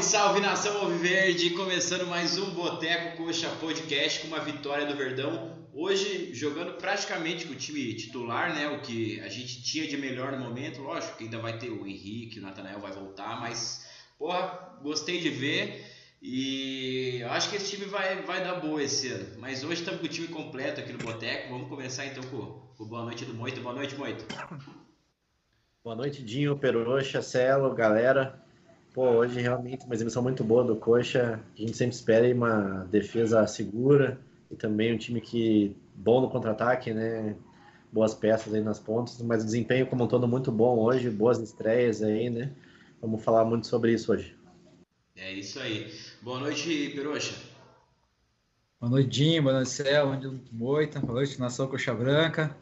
Salve, salve nação Alviverde! Começando mais um Boteco Coxa Podcast com uma vitória do Verdão. Hoje jogando praticamente com o time titular, né? O que a gente tinha de melhor no momento. Lógico que ainda vai ter o Henrique, o Natanael vai voltar, mas porra, gostei de ver. E acho que esse time vai, vai dar boa esse ano. Mas hoje estamos com o time completo aqui no Boteco. Vamos começar então com, com boa noite do Moito. Boa noite, Moito. Boa noite, Dinho, Peruxa, Celo, galera. Pô, hoje realmente uma exibição muito boa do Coxa. A gente sempre espera uma defesa segura e também um time que bom no contra-ataque, né? Boas peças aí nas pontas, mas o desempenho como um todo muito bom hoje, boas estreias aí, né? Vamos falar muito sobre isso hoje. É isso aí. Boa noite, Peruxa. Boa noite, Dinho. Boa noite, Céu. Boa noite, Moita. Boa noite, Nação Coxa Branca.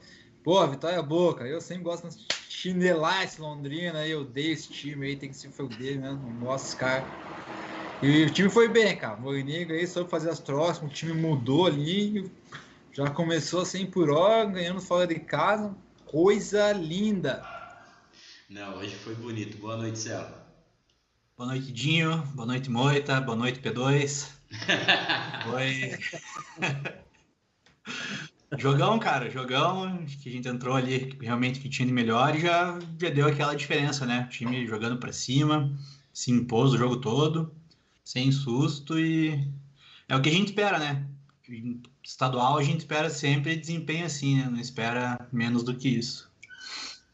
Pô, vitória boa, cara. Eu sempre gosto de chinelar esse Londrina aí. Eu odeio esse time aí, tem que se foder mesmo. Não gosto caras. E o time foi bem, cara. O Moinigo aí soube fazer as trocas, o time mudou ali. Já começou assim por hora, ganhando fora de casa. Coisa linda. Não, hoje foi bonito. Boa noite, Céu. Boa noite, Dinho. Boa noite, Moita. Boa noite, P2. Foi. Jogão, cara, jogão, que a gente entrou ali realmente que tinha de melhor e já, já deu aquela diferença, né? O time jogando para cima, se impôs o jogo todo, sem susto e é o que a gente espera, né? Estadual a gente espera sempre desempenho assim, né? Não espera menos do que isso.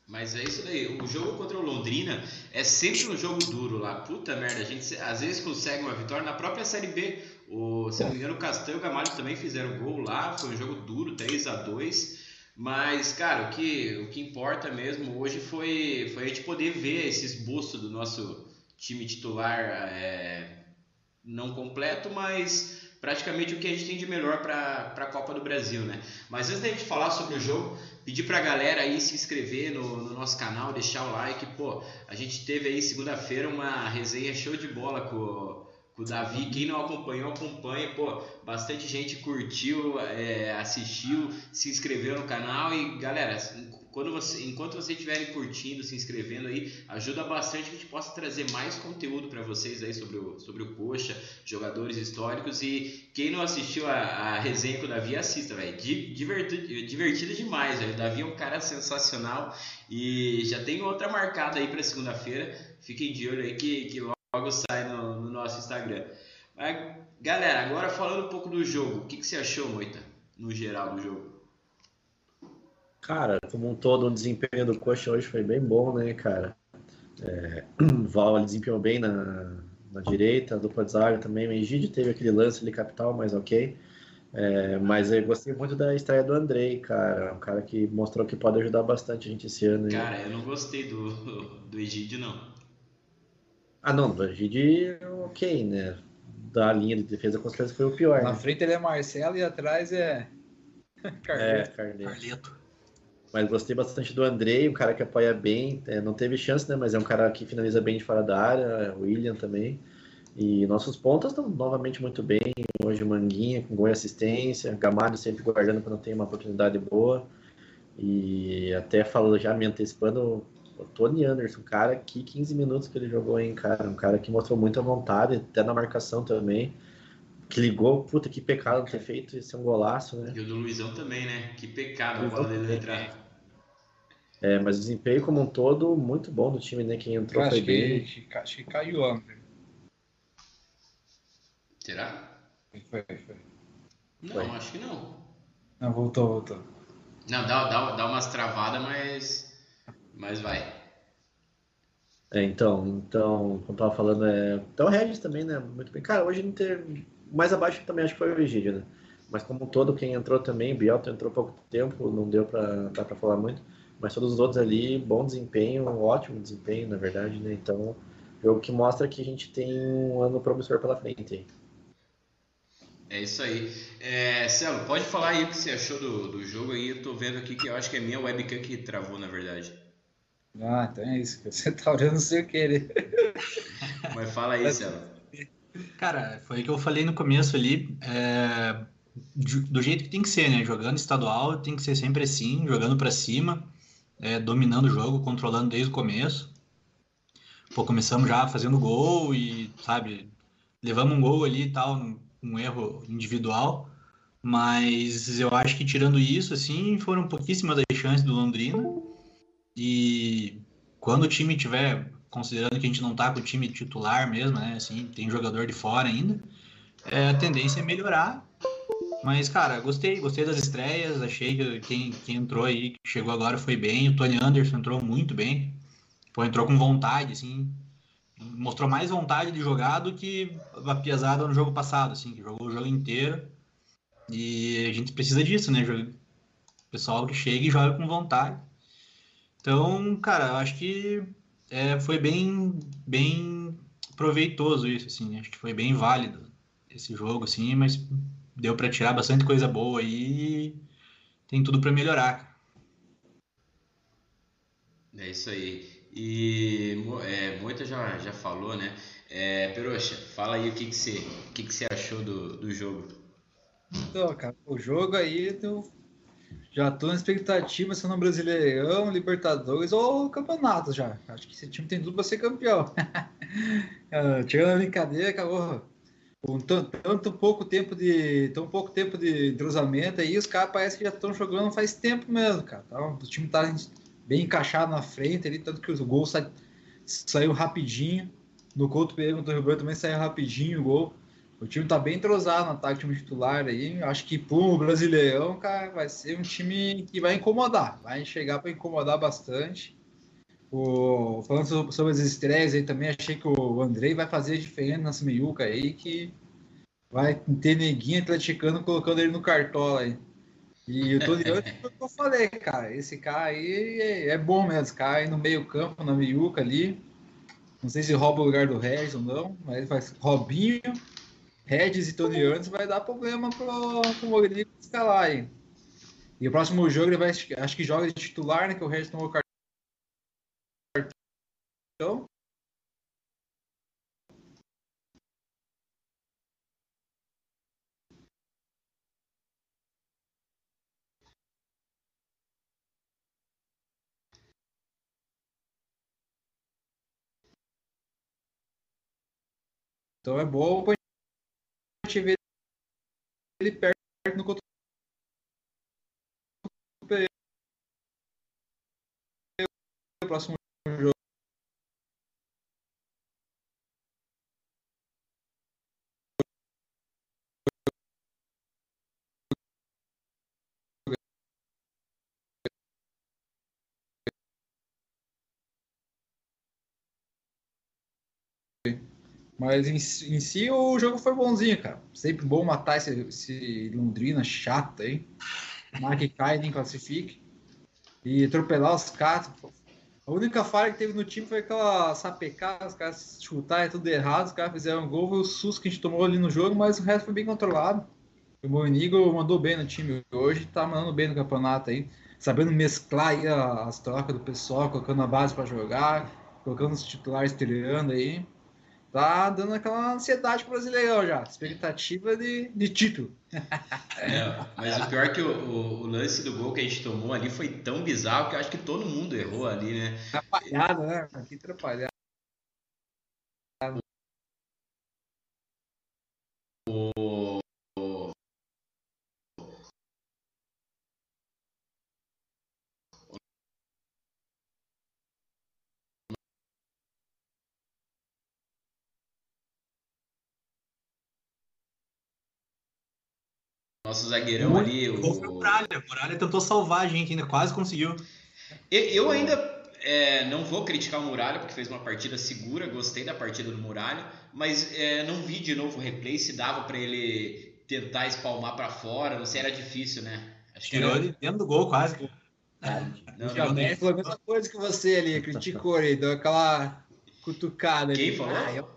Mas é isso daí. O jogo contra o Londrina é sempre um jogo duro lá. Puta merda, a gente às vezes consegue uma vitória. Na própria Série B, o, se não me engano, o Castanho e o Gamalho também fizeram gol lá. Foi um jogo duro, 3 a 2 Mas, cara, o que, o que importa mesmo hoje foi, foi a gente poder ver esse esboço do nosso time titular é, não completo, mas praticamente o que a gente tem de melhor para a Copa do Brasil, né? Mas antes da gente falar sobre o jogo, pedir pra galera aí se inscrever no, no, nosso canal, deixar o like. Pô, a gente teve aí segunda-feira uma resenha show de bola com o Davi. Quem não acompanhou, acompanha. Pô, bastante gente curtiu, é, assistiu, se inscreveu no canal. E galera, quando você, enquanto vocês estiverem curtindo, se inscrevendo aí, ajuda bastante que a gente possa trazer mais conteúdo para vocês aí sobre o, sobre o Coxa, jogadores históricos. E quem não assistiu a, a resenha com o Davi, assista, velho. Divertido, divertido demais, velho. O Davi é um cara sensacional e já tem outra marcada aí para segunda-feira. Fiquem de olho aí que, que logo sai no, no nosso Instagram. Mas, galera, agora falando um pouco do jogo, o que, que você achou, Moita, no geral do jogo? Cara, como um todo, o desempenho do Coxa hoje foi bem bom, né, cara? É, o Val desempenhou bem na, na direita, a dupla de zaga também. O Egídio teve aquele lance ali capital, mas ok. É, mas eu gostei muito da estreia do Andrei, cara. Um cara que mostrou que pode ajudar bastante a gente esse ano. Cara, eu não gostei do, do Egídio, não. Ah, não, do Egídio, ok, né? Da linha de defesa, com certeza foi o pior. Na né? frente ele é Marcelo e atrás é. Carleto. É, Carleto. Carleto. Mas gostei bastante do Andrei, um cara que apoia bem. É, não teve chance, né? Mas é um cara que finaliza bem de fora da área. O William também. E nossos pontas estão novamente muito bem. Hoje o Manguinha com gol e assistência. Gamalho sempre guardando quando tem uma oportunidade boa. E até falando já, me antecipando, o Tony Anderson, cara, que 15 minutos que ele jogou, hein, cara. Um cara que mostrou muita vontade, até na marcação também. Que ligou, puta, que pecado ter feito esse é um golaço, né? E o do Luizão também, né? Que pecado a bola dele entrar. É, mas o desempenho como um todo, muito bom do time, né? Quem entrou foi bem. Que, acho que caiu o André. Será? Foi, foi. Não, foi. acho que não. Não, voltou, voltou. Não, dá, dá, dá umas travadas, mas. Mas vai. É, então, então, como eu tava falando, é. Então o Regis também, né? Muito bem. Cara, hoje não teve. Mais abaixo também acho que foi o Egídio, né? Mas como um todo, quem entrou também, Bielto entrou pouco tempo, não deu pra, dá pra falar muito. Mas todos os outros ali, bom desempenho, ótimo desempenho, na verdade, né? Então, jogo que mostra que a gente tem um ano promissor pela frente. É isso aí. É, Celo, pode falar aí o que você achou do, do jogo aí. Eu tô vendo aqui que eu acho que é minha webcam que travou, na verdade. Ah, então é isso. Você tá olhando sem querer. Mas fala aí, Celo. Cara, foi o que eu falei no começo ali. É, do jeito que tem que ser, né? Jogando estadual tem que ser sempre assim, jogando para cima é, dominando o jogo, controlando desde o começo. pô, começamos já fazendo gol e, sabe, levamos um gol ali e tal, um erro individual. Mas eu acho que tirando isso, assim, foram pouquíssimas as chances do Londrina. E quando o time tiver, considerando que a gente não tá com o time titular mesmo, né? Assim, tem jogador de fora ainda, é, a tendência é melhorar. Mas, cara, gostei, gostei das estreias, achei que quem, quem entrou aí, que chegou agora foi bem. O Tony Anderson entrou muito bem. Pô, entrou com vontade, assim. Mostrou mais vontade de jogar do que a piazada no jogo passado, assim, que jogou o jogo inteiro e a gente precisa disso, né? Pessoal que chega e joga com vontade. Então, cara, eu acho que é, foi bem, bem proveitoso isso, assim. Acho que foi bem válido esse jogo, assim, mas deu para tirar bastante coisa boa aí e tem tudo para melhorar. É isso aí. E é, Moita já, já falou, né? É, Peroxa, fala aí o que, que, você, o que, que você achou do, do jogo. Então, cara, o jogo aí eu já tô na expectativa se no Brasileirão, Libertadores ou Campeonato já. Acho que esse time tem tudo para ser campeão. Ah, tirando a brincadeira, acabou com tanto pouco tempo de tão pouco tempo de entrosamento aí, os caras parece que já estão jogando faz tempo mesmo, cara. Tá, o time tá bem encaixado na frente ali, tanto que o gol sa... saiu rapidinho. No Couto Pereira contra o Rio Branco também saiu rapidinho o gol. O time tá bem entrosado no ataque, titular aí. Acho que pro Brasileirão, cara, vai ser um time que vai incomodar. Vai chegar para incomodar bastante. O, falando sobre as estreias aí também, achei que o Andrei vai fazer diferença nessa meiuca aí, que vai ter neguinho atleticano colocando ele no cartola aí. E o o que eu falei, cara. Esse cara aí é, é bom mesmo. Esse cara aí no meio campo, na meiuca ali. Não sei se rouba o lugar do Regis ou não, mas ele faz Robinho, Regis e Tony Anderson vai dar problema pro, pro Mogrini escalar aí. E o próximo jogo ele vai, acho que joga de titular, né? Que o Regis tomou cartão. Então é bom vê ele perto no contra o próximo jogo. Mas em, em, si o jogo foi bonzinho, cara. Sempre bom matar esse, esse Londrina chato aí. Tomara que cai nem classifique. E atropelar os caras. A única falha que teve no time foi aquela sapecada, os caras chutaram tudo errado, os caras fizeram um gol, foi o susto que a gente tomou ali no jogo, mas o resto foi bem controlado. O Monigo mandou bem no time hoje, tá mandando bem no campeonato aí, sabendo mesclar aí as trocas do pessoal, colocando a base para jogar, colocando os titulares estreando aí tá dando aquela ansiedade pro brasileirão já, expectativa de, de título. É, mas o pior é que o, o, o, lance do gol que a gente tomou ali foi tão bizarro que eu acho que todo mundo errou ali, né? Atrapalhado, né? Que atrapalhado. Nosso zagueirão ali. O Muralha. Muralha tentou salvar a gente, ainda quase conseguiu. Eu ainda é, não vou criticar o Muralha, porque fez uma partida segura, gostei da partida do Muralha, mas é, não vi de novo o replay se dava para ele tentar espalmar para fora, não sei, era difícil, né? Acho Tirou era... ele dentro do gol, quase. Ah, não, não, não, foi a mesma coisa que você ali, criticou ele, deu aquela cutucada Quem ali. falou? Ah, eu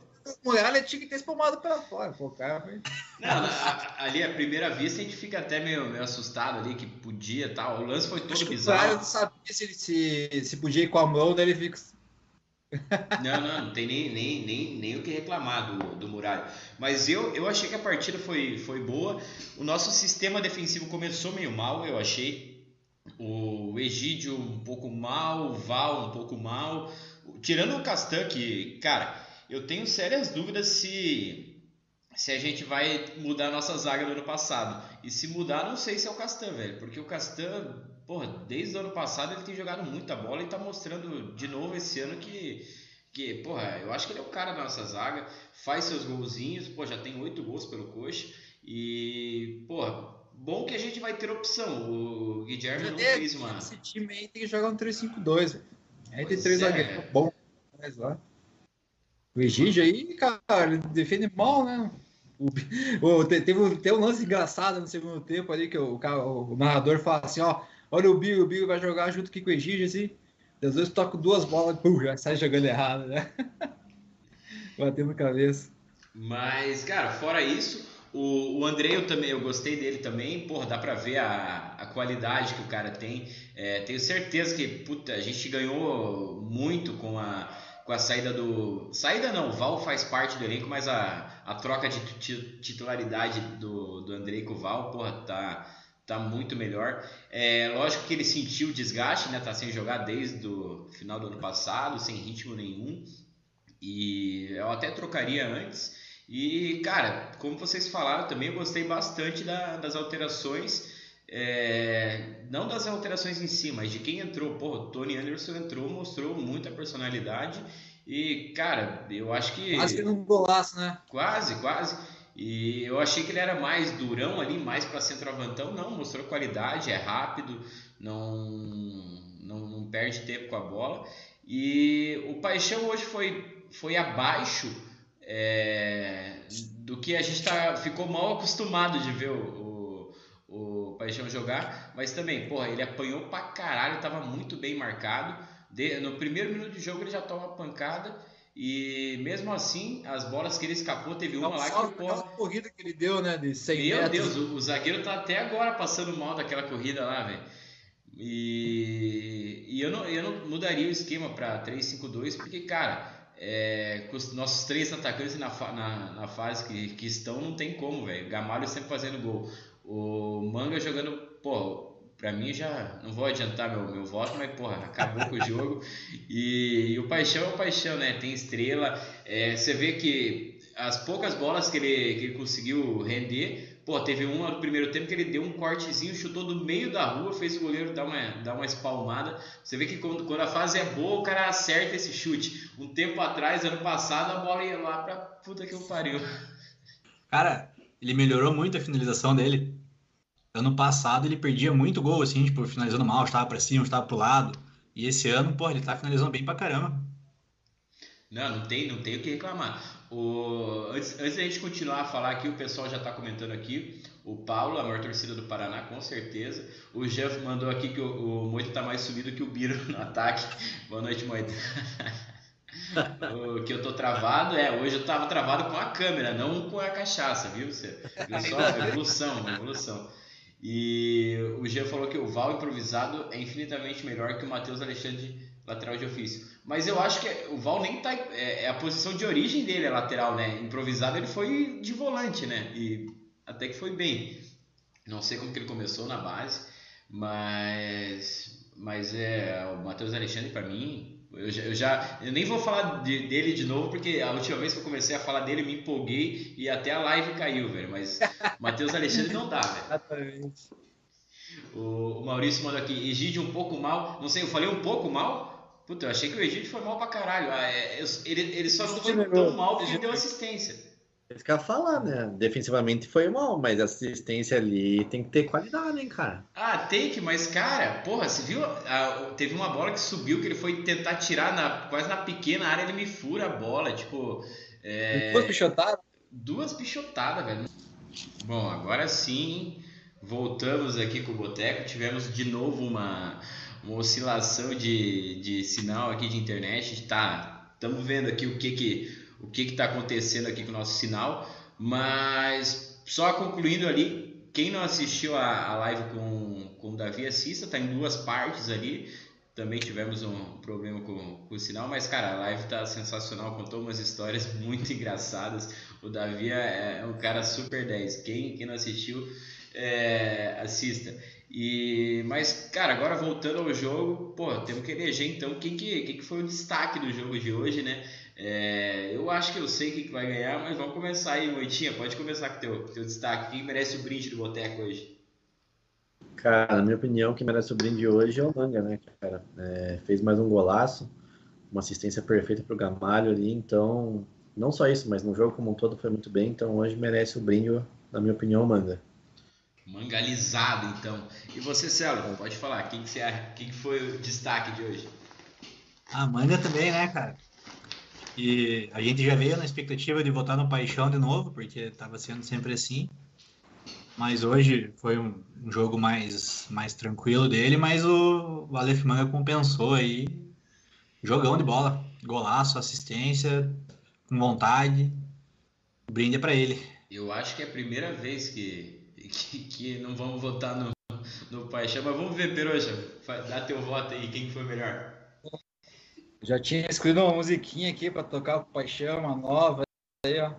Muralha tinha que ter espalmado para fora. Pô, cara foi... Não, a, ali, à primeira vista, a gente fica até meio, meio assustado ali, que podia tal. O lance foi todo Acho bizarro. O não sabia se, se, se podia ir com a mão, daí ele fica. Não, não, não tem nem, nem, nem, nem o que reclamar do, do Muralha. Mas eu, eu achei que a partida foi, foi boa. O nosso sistema defensivo começou meio mal, eu achei. O Egídio um pouco mal, o Val um pouco mal tirando o Castan, que, cara, eu tenho sérias dúvidas se se a gente vai mudar a nossa zaga do ano passado. E se mudar, não sei se é o Castan, velho. Porque o Castan, porra, desde o ano passado ele tem jogado muita bola e tá mostrando de novo esse ano que, que porra, eu acho que ele é o cara da nossa zaga. Faz seus golzinhos, pô, já tem oito gols pelo coxa. E, porra, bom que a gente vai ter opção. O Guilherme não fez uma. Esse time aí tem que jogar um 3-5-2, velho. Aí tem três é. zagueiros bom. Mas lá. O Egídio aí, cara, ele defende mal, né? O, o, teve, teve um lance engraçado no segundo tempo ali que o, o, o narrador fala assim: ó, olha o Bigo, o Bigo vai jogar junto aqui com o Egídio, assim. Às vezes toca duas bolas já sai jogando errado, né? Batendo cabeça. Mas, cara, fora isso, o, o André eu também, eu gostei dele também, porra, dá pra ver a, a qualidade que o cara tem. É, tenho certeza que, puta, a gente ganhou muito com a com a saída do. Saída não, o Val faz parte do elenco, mas a, a troca de titularidade do, do Andrei com o Val, porra, tá, tá muito melhor. É lógico que ele sentiu o desgaste, né? Tá sem jogar desde o final do ano passado, sem ritmo nenhum. E eu até trocaria antes. E, cara, como vocês falaram também, eu gostei bastante da, das alterações. É, não das alterações em si, mas de quem entrou. Pô, Tony Anderson entrou, mostrou muita personalidade. E, cara, eu acho que. Quase que um golaço, né? Quase, quase. E eu achei que ele era mais durão ali, mais para centroavantão. Não, mostrou qualidade, é rápido, não, não, não perde tempo com a bola. E o Paixão hoje foi, foi abaixo é, do que a gente tá, ficou mal acostumado de ver o Paixão jogar, mas também, porra, ele apanhou pra caralho, tava muito bem marcado. De, no primeiro minuto de jogo ele já toma pancada e mesmo assim, as bolas que ele escapou, teve uma lá que porra, corrida que ele deu, né, de 100 Meu metros. Deus, o, o, zagueiro tá até agora passando mal daquela corrida lá, velho. E, e eu, não, eu não mudaria o esquema para 3-5-2, porque, cara, é, com os nossos três atacantes na, na, na fase que, que estão, não tem como, velho. Gamalho sempre fazendo gol. O Manga jogando, pô, pra mim já não vou adiantar meu, meu voto, mas porra, acabou com o jogo. E, e, o Paixão é o Paixão, né? Tem estrela. É, você vê que as poucas bolas que ele, que ele conseguiu render, pô, teve uma no primeiro tempo que ele deu um cortezinho, chutou do meio da rua, fez o goleiro dar uma, dar uma espalmada. Você vê que quando, quando a fase é boa, o cara acerta esse chute. Um tempo atrás, ano passado, a bola ia lá pra puta que eu pariu. Cara, ele melhorou muito a finalização dele. Ano passado ele perdia muito gol, assim, tipo, finalizando mal, estava para cima, estava pro lado. E esse ano, pô, ele tá finalizando bem pra caramba. Não, não tem, não tem o que reclamar. O, antes, antes da gente continuar a falar aqui, o pessoal já está comentando aqui. O Paulo, a maior torcida do Paraná, com certeza. O Jeff mandou aqui que o, o Moito tá mais subido que o Biro no ataque. Boa noite, Moito. o que eu tô travado é, hoje eu tava travado com a câmera, não com a cachaça, viu? Você viu só? Evolução, evolução. E o Jean falou que o Val improvisado é infinitamente melhor que o Matheus Alexandre lateral de ofício. Mas eu acho que o Val nem tá. É, é, a posição de origem dele, é lateral, né? Improvisado ele foi de volante, né? E até que foi bem. Não sei como que ele começou na base, mas. Mas é. O Matheus Alexandre, para mim, eu já, eu já, eu nem vou falar de, dele de novo, porque a última vez que eu comecei a falar dele, me empolguei e até a live caiu, velho. Mas Matheus Alexandre não dá, velho. Exatamente. O, o Maurício mandou aqui, Egídio um pouco mal. Não sei, eu falei um pouco mal? Puta, eu achei que o Egídio foi mal pra caralho. Ah, é, ele, ele só não foi tão mal porque deu assistência. Isso que eu ia falar, né? Defensivamente foi mal, mas a assistência ali tem que ter qualidade, hein, cara? Ah, tem que, mas, cara, porra, você viu? Ah, teve uma bola que subiu, que ele foi tentar tirar na, quase na pequena área, ele me fura a bola, tipo. É... Duas pichotadas? Duas pichotadas, velho. Bom, agora sim, voltamos aqui com o Boteco. Tivemos de novo uma, uma oscilação de, de sinal aqui de internet. Tá, estamos vendo aqui o que que o que está acontecendo aqui com o nosso sinal. Mas só concluindo ali, quem não assistiu a, a live com, com o Davi, assista, está em duas partes ali. Também tivemos um problema com, com o sinal, mas cara, a live está sensacional, contou umas histórias muito engraçadas. O Davi é, é um cara super 10. Quem, quem não assistiu, é, assista. E, mas, cara, agora voltando ao jogo, pô, temos que eleger então quem que, quem que foi o destaque do jogo de hoje, né? É, eu acho que eu sei quem que vai ganhar, mas vamos começar aí, Moitinha. Pode começar com o teu, teu destaque. Quem merece o brinde do Boteco hoje? Cara, na minha opinião, quem merece o brinde hoje é o Manga, né, cara? É, fez mais um golaço, uma assistência perfeita pro Gamalho ali, então, não só isso, mas no jogo como um todo foi muito bem, então hoje merece o brinde, na minha opinião, o Manga. Mangalizado, então. E você, Celo, pode falar, quem que, você, quem que foi o destaque de hoje? A Manga também, né, cara? E a gente já veio na expectativa de votar no Paixão de novo, porque estava sendo sempre assim. Mas hoje foi um, um, jogo mais, mais tranquilo dele, mas o, o Aleph Manga compensou aí. Jogão de bola, golaço, assistência, com vontade. Brinde para ele. Eu acho que é a primeira vez que, que, que não vamos votar no, no Paixão, mas vamos ver, Peroxa, dá teu voto aí, quem foi melhor? Já tinha escolhido uma musiquinha aqui para tocar o Paixão, uma nova. Aí, ó.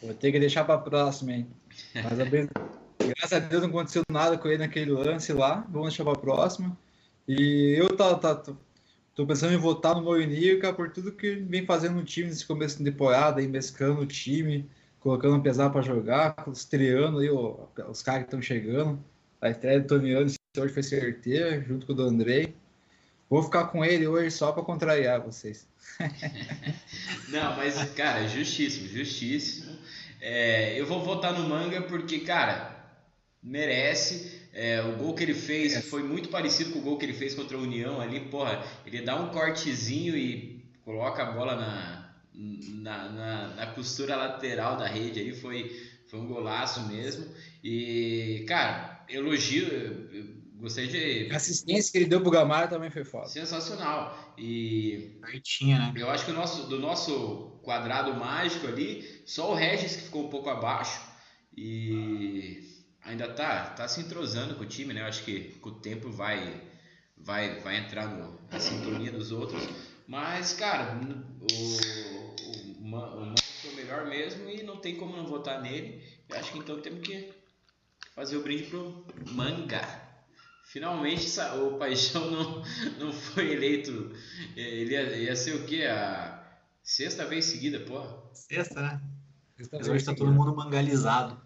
Vou ter que deixar para próxima, hein? Mas a vez, graças a Deus não aconteceu nada com ele naquele lance lá. Vamos deixar para próxima. E eu tá, tá, tô, pensando em votar no Moinica por tudo que vem fazendo no time nesse começo de temporada, aí mesclando o time, colocando um pesado para jogar, estreando aí ó, os caras que estão chegando. A estreia do Toniano hoje foi certeira, junto com o do Andrei. Vou ficar com ele hoje só para contrariar vocês. Não, mas, cara, justíssimo, justíssimo. É, eu vou votar no Manga porque, cara, merece. É, o gol que ele fez foi muito parecido com o gol que ele fez contra a União ali. Porra, ele dá um cortezinho e coloca a bola na, na, na, na costura lateral da rede ali. Foi, foi um golaço mesmo. E, cara, elogio Gostei de. A assistência que ele deu pro Gamarra também foi foda. Sensacional. E. né? Eu acho que o nosso, do nosso quadrado mágico ali, só o Regis que ficou um pouco abaixo. E ainda tá, tá se entrosando com o time, né? Eu acho que com o tempo vai, vai, vai entrar no, na sintonia dos outros. Mas, cara, o, o, o Mano foi o melhor mesmo e não tem como não votar nele. Eu acho que então temos que fazer o brinde pro Manga. Finalmente o Paixão não, não foi eleito. Ele ia, ia ser o quê? A sexta vez seguida, porra. Sexta, né? Sexta Mas hoje tá todo mundo mangalizado.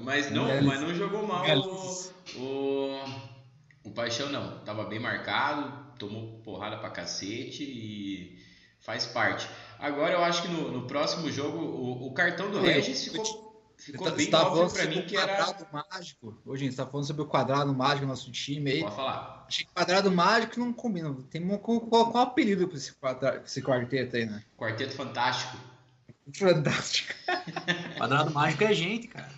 Mas não, mas não jogou mal o, o, o Paixão, não. Tava bem marcado, tomou porrada pra cacete e faz parte. Agora eu acho que no, no próximo jogo o, o cartão do Regis ficou Ficou tá, bem tá óbvio pra mim que era... quadrado mágico. Hoje a gente tá falando sobre o quadrado mágico do nosso time aí. Pode falar. Achei que quadrado mágico não combina. Tem um, qual, qual, qual apelido pra esse, quadrado, esse quarteto aí, né? Quarteto Fantástico. Fantástico. quadrado mágico é gente, cara.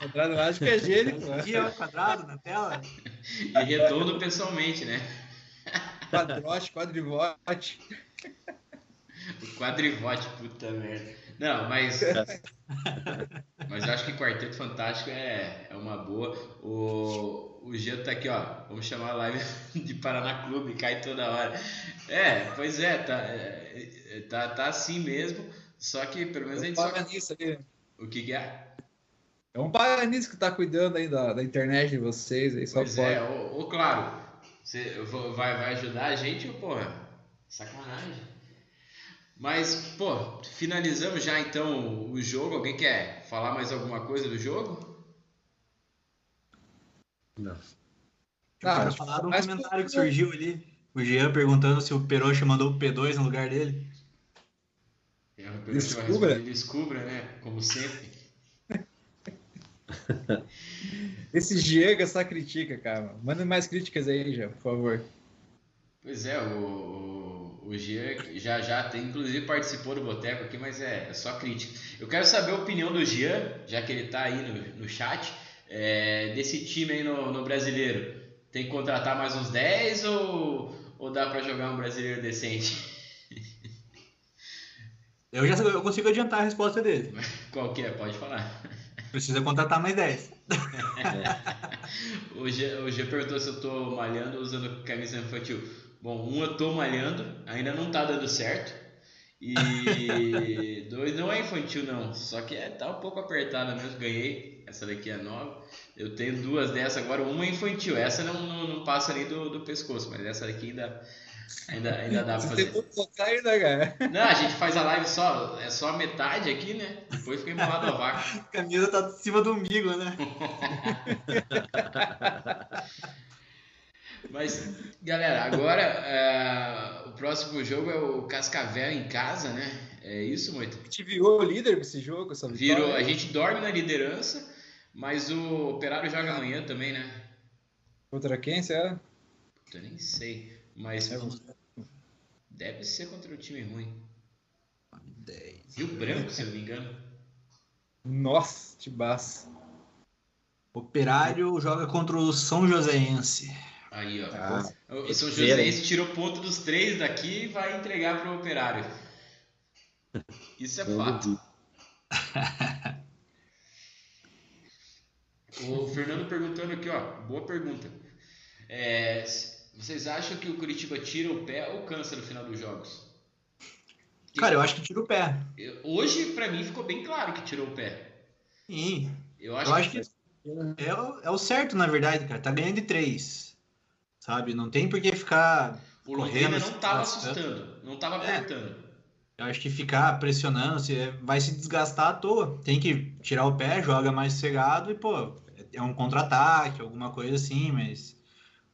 quadrado mágico é gente, pô. Aqui é quadrado na tela. E redondo pessoalmente, né? Quadrote, quadrivote. O quadrivote, puta merda. Não, mas. mas eu acho que Quarteto Fantástico é, é uma boa. O, o Jean tá aqui, ó. Vamos chamar a live de Paraná Clube, cai toda hora. É, pois é, tá, é, tá, tá assim mesmo. Só que pelo menos a gente só. Nisso ali. O que, que é? É um paganismo que tá cuidando aí da, da internet de vocês aí, só pois pode. é, ou, claro, você vai, vai ajudar a gente ou porra? Sacanagem. Mas, pô, finalizamos já então o jogo. Alguém quer falar mais alguma coisa do jogo? Não. Ah, falar um comentário que surgiu ali. O Jean perguntando se o Peroxa mandou o P2 no lugar dele. É, o descubra. descubra, né? Como sempre. Esse Jean que essa critica, cara. Manda mais críticas aí, Jean, por favor. Pois é, o, o, Gia já já tem, inclusive participou do Boteco aqui, mas é, é, só crítica. Eu quero saber a opinião do Gia, já que ele está aí no, no chat, é, desse time aí no, no brasileiro. Tem que contratar mais uns 10 ou, ou dá para jogar um brasileiro decente? Eu já eu consigo adiantar a resposta dele. Qual que é? Pode falar. Precisa contratar mais 10. o, G, o G perguntou se eu estou malhando usando camisa infantil. Bom, um eu tô malhando, ainda não tá dando certo. E dois não é infantil, não. Só que é, tá um pouco apertada mesmo. Ganhei. Essa daqui é nova. Eu tenho duas dessas agora. Uma é infantil. Essa não, não, não passa ali do, do pescoço, mas essa daqui ainda. Ainda, ainda dá pra fazer. Ainda, cara. Não, a gente faz a live só, é só a metade aqui, né? Depois fica embolado a vaca. A camisa tá em cima do umbigo, né? Mas, galera, agora é, o próximo jogo é o Cascavel em casa, né? É isso, Moita? A gente virou líder desse jogo, essa Virou, a gente dorme na liderança, mas o Operário joga amanhã também, né? Contra quem, será? Eu nem sei. Mas é deve ser contra um time ruim. 10. Rio Branco, se eu não me engano. Nossa, Tibaço. Operário joga contra o São Joséense. Aí, ó. Ah, o São Joséense tirou ponto dos três daqui e vai entregar para o Operário. Isso é fato. o Fernando perguntando aqui, ó. Boa pergunta. É, vocês acham que o Curitiba tira o pé ou cansa no final dos jogos? Cara, eu acho que tira o pé. Hoje, para mim, ficou bem claro que tirou o pé. Sim. Eu acho, eu acho que, que é, o, é o certo, na verdade, cara. Tá ganhando de três. Sabe? Não tem por que ficar. O Londrina não tava assustando, não tava é. apertando. É. Eu acho que ficar pressionando vai se desgastar à toa. Tem que tirar o pé, joga mais cegado e, pô, é um contra-ataque, alguma coisa assim, mas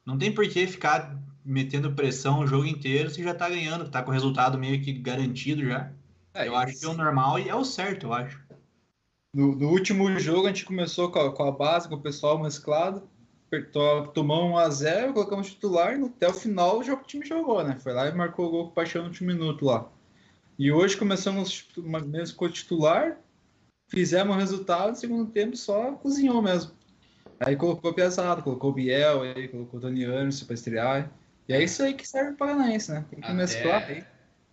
não tem por que ficar metendo pressão o jogo inteiro se já tá ganhando, tá com o resultado meio que garantido já. É, eu acho que é o normal e é o certo, eu acho. No, no último jogo a gente começou com a, com a, base, com o pessoal mesclado, tomamos 1x0, colocamos titular e até o final o, time jogou, né? Foi lá e marcou o gol com o Paixão no último minuto lá. E hoje começamos mesmo com o titular, fizemos o resultado, no segundo tempo só cozinhou mesmo. Aí colocou pesado, colocou o Biel, aí colocou o Dani Anderson pra estrear. E é isso aí que serve o Paranaense, né? Tem que até, mesclar aí.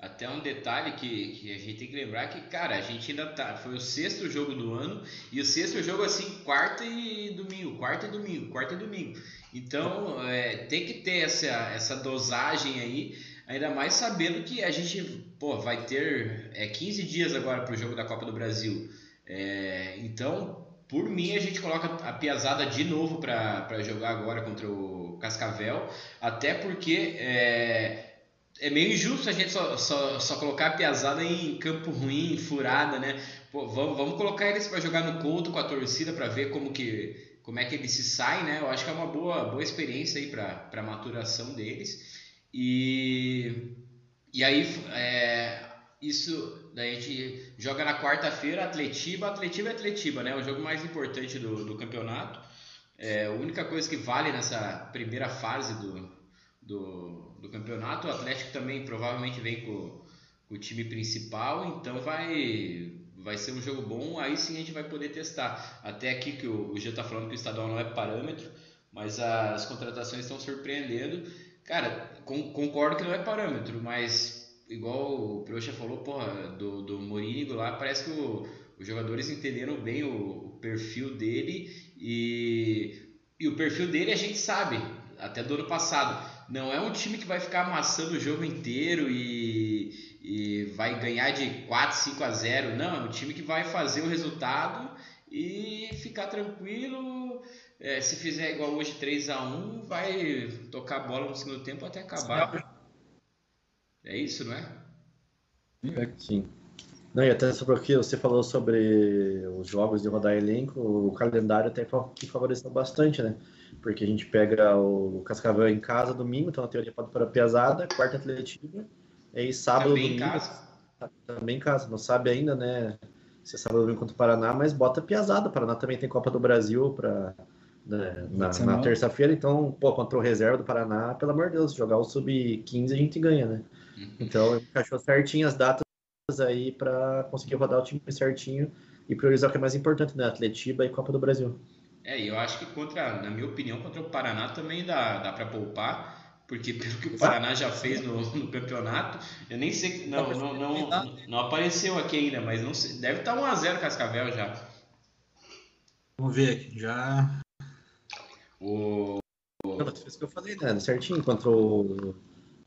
Até um detalhe que, que a gente tem que lembrar que, cara, a gente ainda tá. Foi o sexto jogo do ano e o sexto jogo assim, quarta e domingo, quarta e domingo, quarta e domingo. Então é, tem que ter essa, essa dosagem aí, ainda mais sabendo que a gente pô, vai ter é, 15 dias agora para o jogo da Copa do Brasil. É, então por mim, a gente coloca a Piazada de novo para jogar agora contra o Cascavel, até porque é, é meio injusto a gente só, só, só colocar a Piazada em campo ruim, furada, né? Pô, vamos, vamos colocar eles para jogar no Couto com a torcida para ver como que como é que eles se saem, né? Eu acho que é uma boa, boa experiência aí para a maturação deles. E, e aí, é, isso daí a gente joga na quarta-feira, Atletiba, Atletiba é Atletiba, né? O jogo mais importante do, do campeonato. É, a única coisa que vale nessa primeira fase do, do, do campeonato. O Atlético também provavelmente vem com, com, o time principal, então vai, vai ser um jogo bom. Aí sim a gente vai poder testar. Até aqui que o, o Gil tá falando que o estadual não é parâmetro, mas as contratações estão surpreendendo. Cara, com, concordo que não é parâmetro, mas igual o Procha falou, porra, do, do Morínigo lá, parece que o, os jogadores entenderam bem o, o, perfil dele e, e o perfil dele a gente sabe, até do ano passado. Não é um time que vai ficar amassando o jogo inteiro e, e vai ganhar de 4, 5 a 0. Não, é um time que vai fazer o resultado e ficar tranquilo. É, se fizer igual hoje 3 a 1 vai tocar a bola no segundo tempo até acabar. É isso, não é? é sim. Não, e até sobre o que você falou sobre os jogos de rodar elenco, o calendário até que favoreceu bastante, né? Porque a gente pega o Cascavel em casa domingo, então na teoria pode para a Piazada, quarta Atletiva, e sábado também domingo. Em casa. Também em casa. Não sabe ainda, né? Se é sábado domingo contra o Paraná, mas bota a Piazada. O Paraná também tem Copa do Brasil para né, na, na terça-feira, então, pô, contra o reserva do Paraná, pelo amor de Deus, jogar o sub-15 a gente ganha, né? Então, encaixou certinho as datas aí para conseguir rodar o time certinho e priorizar o que é mais importante, né? Atletiba e Copa do Brasil. É, e eu acho que contra, na minha opinião, contra o Paraná também dá, dá para poupar, porque pelo que o Paraná já fez no, no campeonato, eu nem sei, não, não, não, não, não apareceu aqui ainda, mas não sei, deve estar 1x0 Cascavel já. Vamos ver aqui, já. O. Não, isso que eu falei, né? Certinho contra o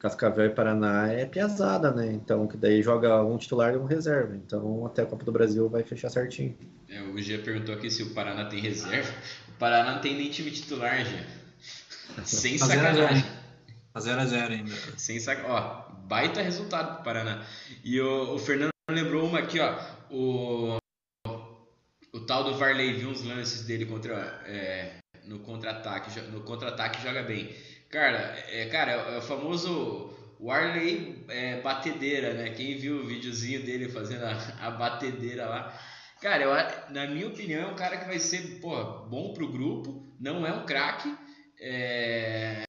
Cascavel e Paraná é pesada, né? Então, que daí joga um titular e um reserva. Então, até a Copa do Brasil vai fechar certinho. É, o Gia perguntou aqui se o Paraná tem reserva. O Paraná não tem nem time titular, Gia. Sem tá sacanagem. Tá 0x0 ainda. Sem sac... Ó, baita resultado pro Paraná. E o, o Fernando lembrou uma aqui, ó. O, o tal do Varley viu uns lances dele contra, é, no contra-ataque. No contra-ataque joga bem. Cara, é, cara, é o famoso Warley é, batedeira, né? Quem viu o videozinho dele fazendo a, a batedeira lá. Cara, eu, na minha opinião, é um cara que vai ser pô, bom pro grupo, não é um craque, é...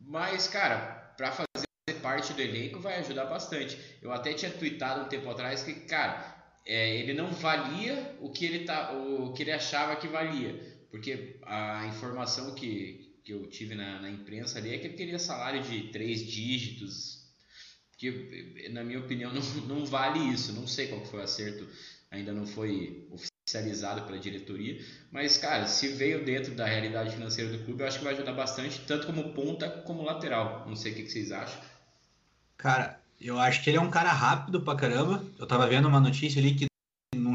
mas, cara, para fazer parte do elenco vai ajudar bastante. Eu até tinha tweetado um tempo atrás que, cara, é, ele não valia o que ele, tá, o que ele achava que valia, porque a informação que, que eu tive na, na imprensa ali é que ele queria salário de três dígitos, que na minha opinião não, não vale isso. Não sei qual foi o acerto, ainda não foi oficializado pela diretoria, mas cara, se veio dentro da realidade financeira do clube, eu acho que vai ajudar bastante, tanto como ponta como lateral. Não sei o que, que vocês acham. Cara, eu acho que ele é um cara rápido pra caramba. Eu tava vendo uma notícia ali que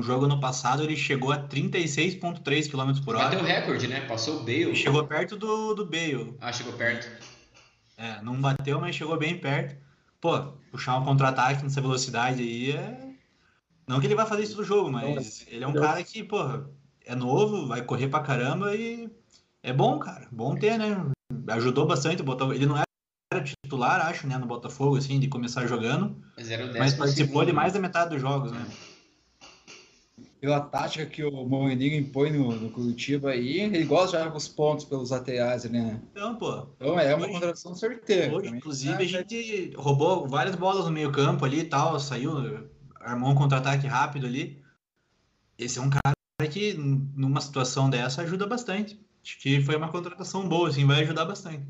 jogo no passado ele chegou a 36,3 km por hora. Bateu o recorde, né? Passou o Bale. Chegou perto do, do Bale. Ah, chegou perto. É, não bateu, mas chegou bem perto. Pô, puxar um contra-ataque nessa velocidade aí é. Não que ele vai fazer isso no jogo, mas ele é um cara que, pô, é novo, vai correr pra caramba e é bom, cara. Bom ter, né? Ajudou bastante. Botou... Ele não era titular, acho, né, no Botafogo, assim, de começar jogando. Mas, mas participou de mais da metade dos jogos, né? Pela tática que o Moeniga impõe no, no Curitiba aí, ele gosta de jogar os pontos pelos laterais, né? Então, pô. Então é uma contratação certeira. Hoje, inclusive, a gente roubou várias bolas no meio campo ali e tal, saiu, armou um contra-ataque rápido ali. Esse é um cara que, numa situação dessa, ajuda bastante. Acho que foi uma contratação boa, assim, vai ajudar bastante.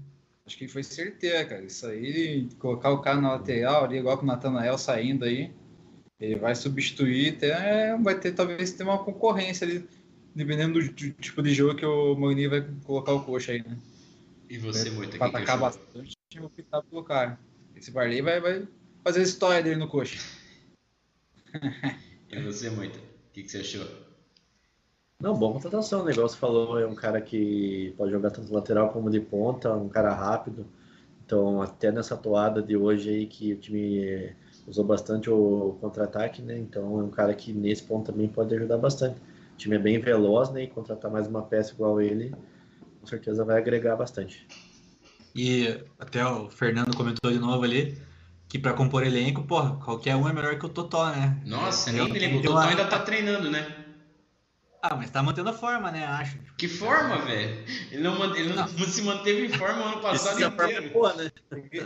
Acho que foi certeira, cara. Isso aí, colocar o cara na lateral ali, igual com o Natanael saindo aí ele vai substituir, até, vai ter talvez ter uma concorrência ali, dependendo do, do tipo de jogo que o Mogni vai colocar o coxa aí, né? E você, né? muito Para atacar bastante, eu vou optar pelo cara. Esse Barley vai, vai fazer a história dele no coxa. e você, muito, o que, que você achou? Não, boa contratação. O negócio falou, é um cara que pode jogar tanto lateral como de ponta, um cara rápido. Então, até nessa toada de hoje aí que o time usou bastante o contra-ataque, né? Então é um cara que nesse ponto também pode ajudar bastante. O time é bem veloz, né? E contratar mais uma peça igual ele, com certeza vai agregar bastante. E até o Fernando comentou de novo ali que para compor elenco, porra, qualquer um é melhor que o Totó, né? Nossa, nem me lembro. O Totó ainda tá treinando, né? Ah, mas tá mantendo a forma, né? Acho. Que forma, velho? Ele, não, ele não, não, se manteve em forma ano passado Esse inteiro. É boa, né?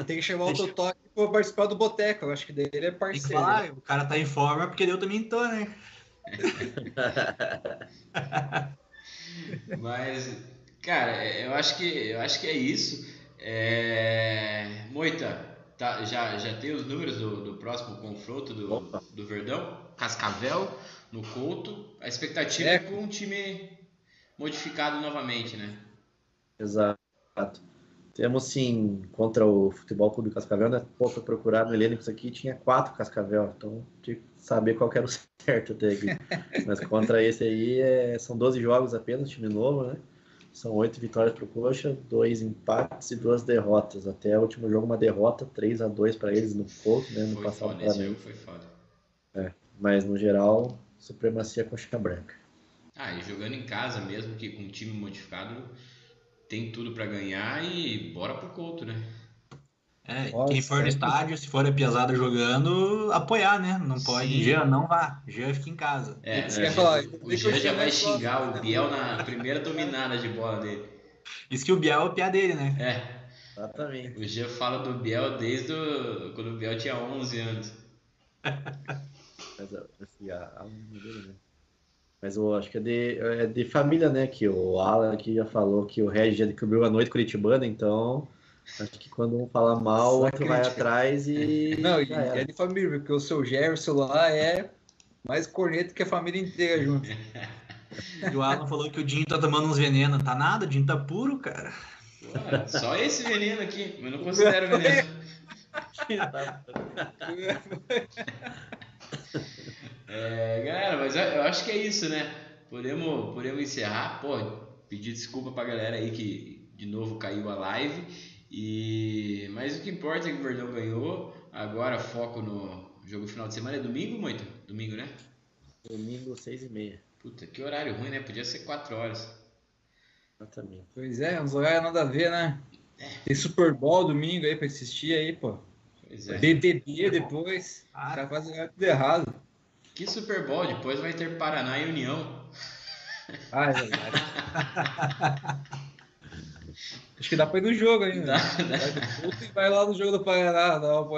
Tem que chamar o Totó aqui pra participar do Boteco. Eu acho que dele é parceiro. Tem que falar, o cara tá em forma porque eu também tô, né? mas, cara, eu acho que, eu acho que é isso. É... Moita, tá, já, já tem os números do, do próximo confronto do, do Verdão? Cascavel no Couto. A expectativa é, é com um time modificado novamente, né? Exato. Temos sim, contra o Futebol Clube Cascavel, né? Pô, foi procurado no isso aqui, tinha quatro Cascavel, então tinha que saber qual que era o certo até Mas contra esse aí, é, são 12 jogos apenas, time novo, né? São oito vitórias para o Coxa, dois empates e duas derrotas. Até o último jogo, uma derrota, 3 a 2 para eles no Couto, né? No foi passado foda, esse jogo foi foda. É, mas no geral, supremacia coxa branca. Ah, e jogando em casa mesmo, que com um time modificado tem tudo para ganhar e bora pro Couto, né? É, Nossa, quem for no é estádio, se for a piazada jogando, apoiar, né? Não pode. Jean, não vá. Jean fica em casa. É, é Jean, falar, o Jean já vai xingar o Biel na primeira dominada de bola dele. Isso que o Biel é o piá dele, né? É. Exatamente. O Jean fala do Biel desde o... quando o Biel tinha 11 anos. Mas assim, a, a dele, né? Mas eu acho que é de, é de família, né? Que o Alan aqui já falou que o Regis já cobriu a noite curitibana, então acho que quando um fala mal, o outro vai atrás e. Não, e é de família, porque o seu Gerson lá é mais corneto que a família inteira junto. e o Alan falou que o Dinho tá tomando uns venenos. Tá nada, o Dinho tá puro, cara. Ué, só esse veneno aqui, mas não considero veneno. É, galera, mas eu acho que é isso, né? Podemos, podemos encerrar. Pô, pedir desculpa pra galera aí que de novo caiu a live. E mas o que importa é que o Verdão ganhou. Agora foco no jogo final de semana. É domingo, muito? Domingo, né? Domingo, seis e meia. Puta, que horário ruim, né? Podia ser quatro horas. Exatamente. Pois é, uns horários nada a ver, né? É. Tem Super Bowl domingo aí pra assistir aí, pô. Pois é. BBB depois. Ah. Tá fazendo tudo errado. Que Super Bowl? Depois vai ter Paraná e União. Ah, é verdade. Acho que dá pra ir no jogo ainda. Dá, dá. E vai lá no jogo do Paraná, não, pô.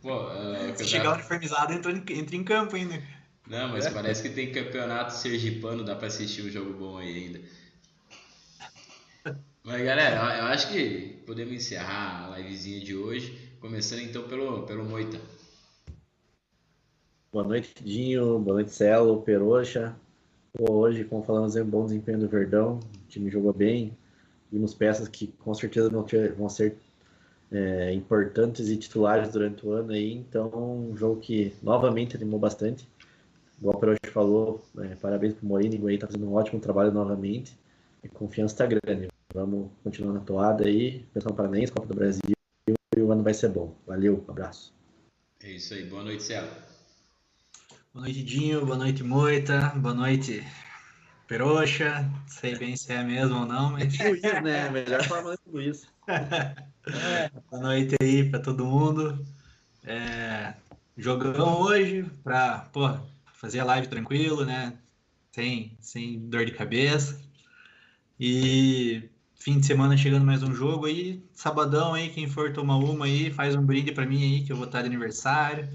pô uh, Se chegar uniformizado, entra, entra em campo ainda. Não, mas é. parece que tem campeonato sergipano, dá pra assistir um jogo bom aí ainda. Mas galera, eu acho que podemos encerrar a livezinha de hoje, começando então pelo, pelo Moita. Boa noite, Dinho. Boa noite, Celo, Peroxa. Hoje, como falamos, é um bom desempenho do Verdão. O time jogou bem. Vimos peças que com certeza vão, ser é, importantes e titulares durante o ano aí. Então, um jogo que novamente animou bastante. Igual o Peroxa falou, é, parabéns pro Morínigo aí, tá fazendo um ótimo trabalho novamente. E confiança tá grande. Vamos continuar na toada aí, pensando Paranaense, Copa do Brasil, e o ano vai ser bom. Valeu, abraço. É isso aí, boa noite, Celo. Boa noite, Dinho. Boa noite, Moita. Boa noite, Peroxa. Sei bem se é mesmo ou não, mas. Luiz, né? Melhor forma do Luiz. É, boa noite aí para todo mundo. É, jogão hoje para fazer a live tranquilo, né? Sem, sem dor de cabeça. E fim de semana chegando mais um jogo aí. Sabadão aí, quem for tomar uma aí, faz um brinde para mim aí, que eu vou estar de aniversário.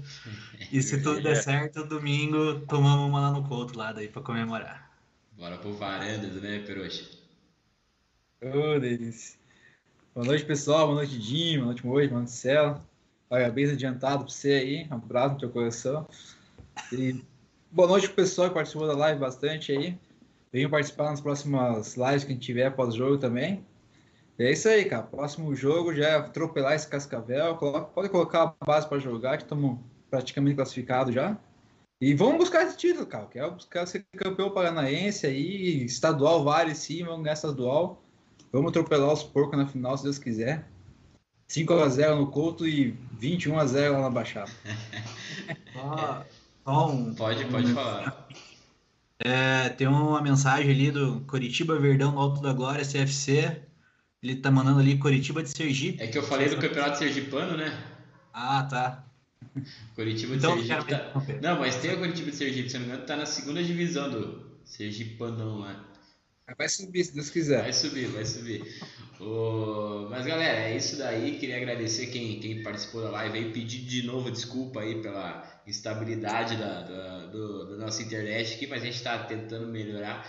E se tudo der certo, domingo tomamos uma lá no Couto, lá daí pra comemorar. Bora pro Varandas, né, Peroxa? Ô, oh, delícia. Boa noite, pessoal. Boa noite, Dinho. Boa noite, Mojo. Boa noite, Céu. Parabéns adiantado pra você aí. Um abraço no teu coração. E boa noite pro pessoal que participou da live bastante aí. Venham participar nas próximas lives que a gente tiver pós-jogo também. E é isso aí, cara. Próximo jogo já é atropelar esse Cascavel. pode colocar a base para jogar, que estamos praticamente classificado já. E vamos buscar esse título, cara. Quero buscar ser campeão paranaense aí, estadual vale sim, vamos ganhar estadual. Vamos atropelar os porcos na final, se Deus quiser. 5x0 no Couto e 21x0 lá na Baixada. ah, um, pode, pode falar. É, tem uma mensagem ali do Coritiba Verdão Alto da Glória, CFC. Ele tá mandando ali Coritiba de Sergipe. É que eu falei do Campeonato Sergipano, né? Ah, tá. Curitiba de então, Sergipe. Tá... Não, mas tem o Curitiba de Sergipe, se não me engano, tá na segunda divisão do Sergipanão lá. Vai subir, se Deus quiser. Vai subir, vai subir. Mas galera, é isso daí. Queria agradecer quem, quem participou da live aí. Pedir de novo desculpa aí pela instabilidade da, da, do, da nossa internet aqui, mas a gente está tentando melhorar.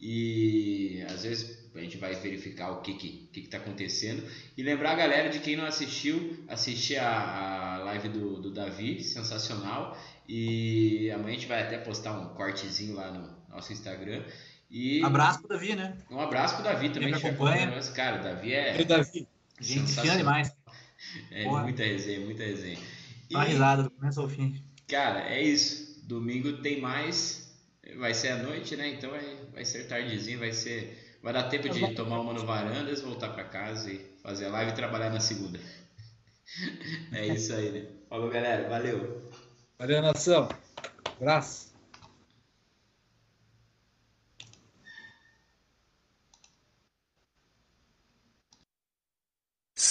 E às vezes a gente vai verificar o que que, que, que tá acontecendo. E lembrar a galera de quem não assistiu, assistir a, a live do, do Davi, sensacional. E amanhã a gente vai até postar um cortezinho lá no nosso Instagram. E abraço pro Davi, né? Um abraço pro Davi também. Que acompanha. Cara, o Davi é. E Davi. Gente fina demais. É Porra. muita resenha, muita resenha. E... risada do começo ao fim. Cara, é isso. Domingo tem mais. Vai ser à noite, né? Então vai, vai ser tardezinho, vai ser Vai dar tempo de tomar uma no Varandas, voltar para casa e fazer a live e trabalhar na segunda. É isso aí, né? Falou, galera. Valeu. Valeu, nação. Abraço.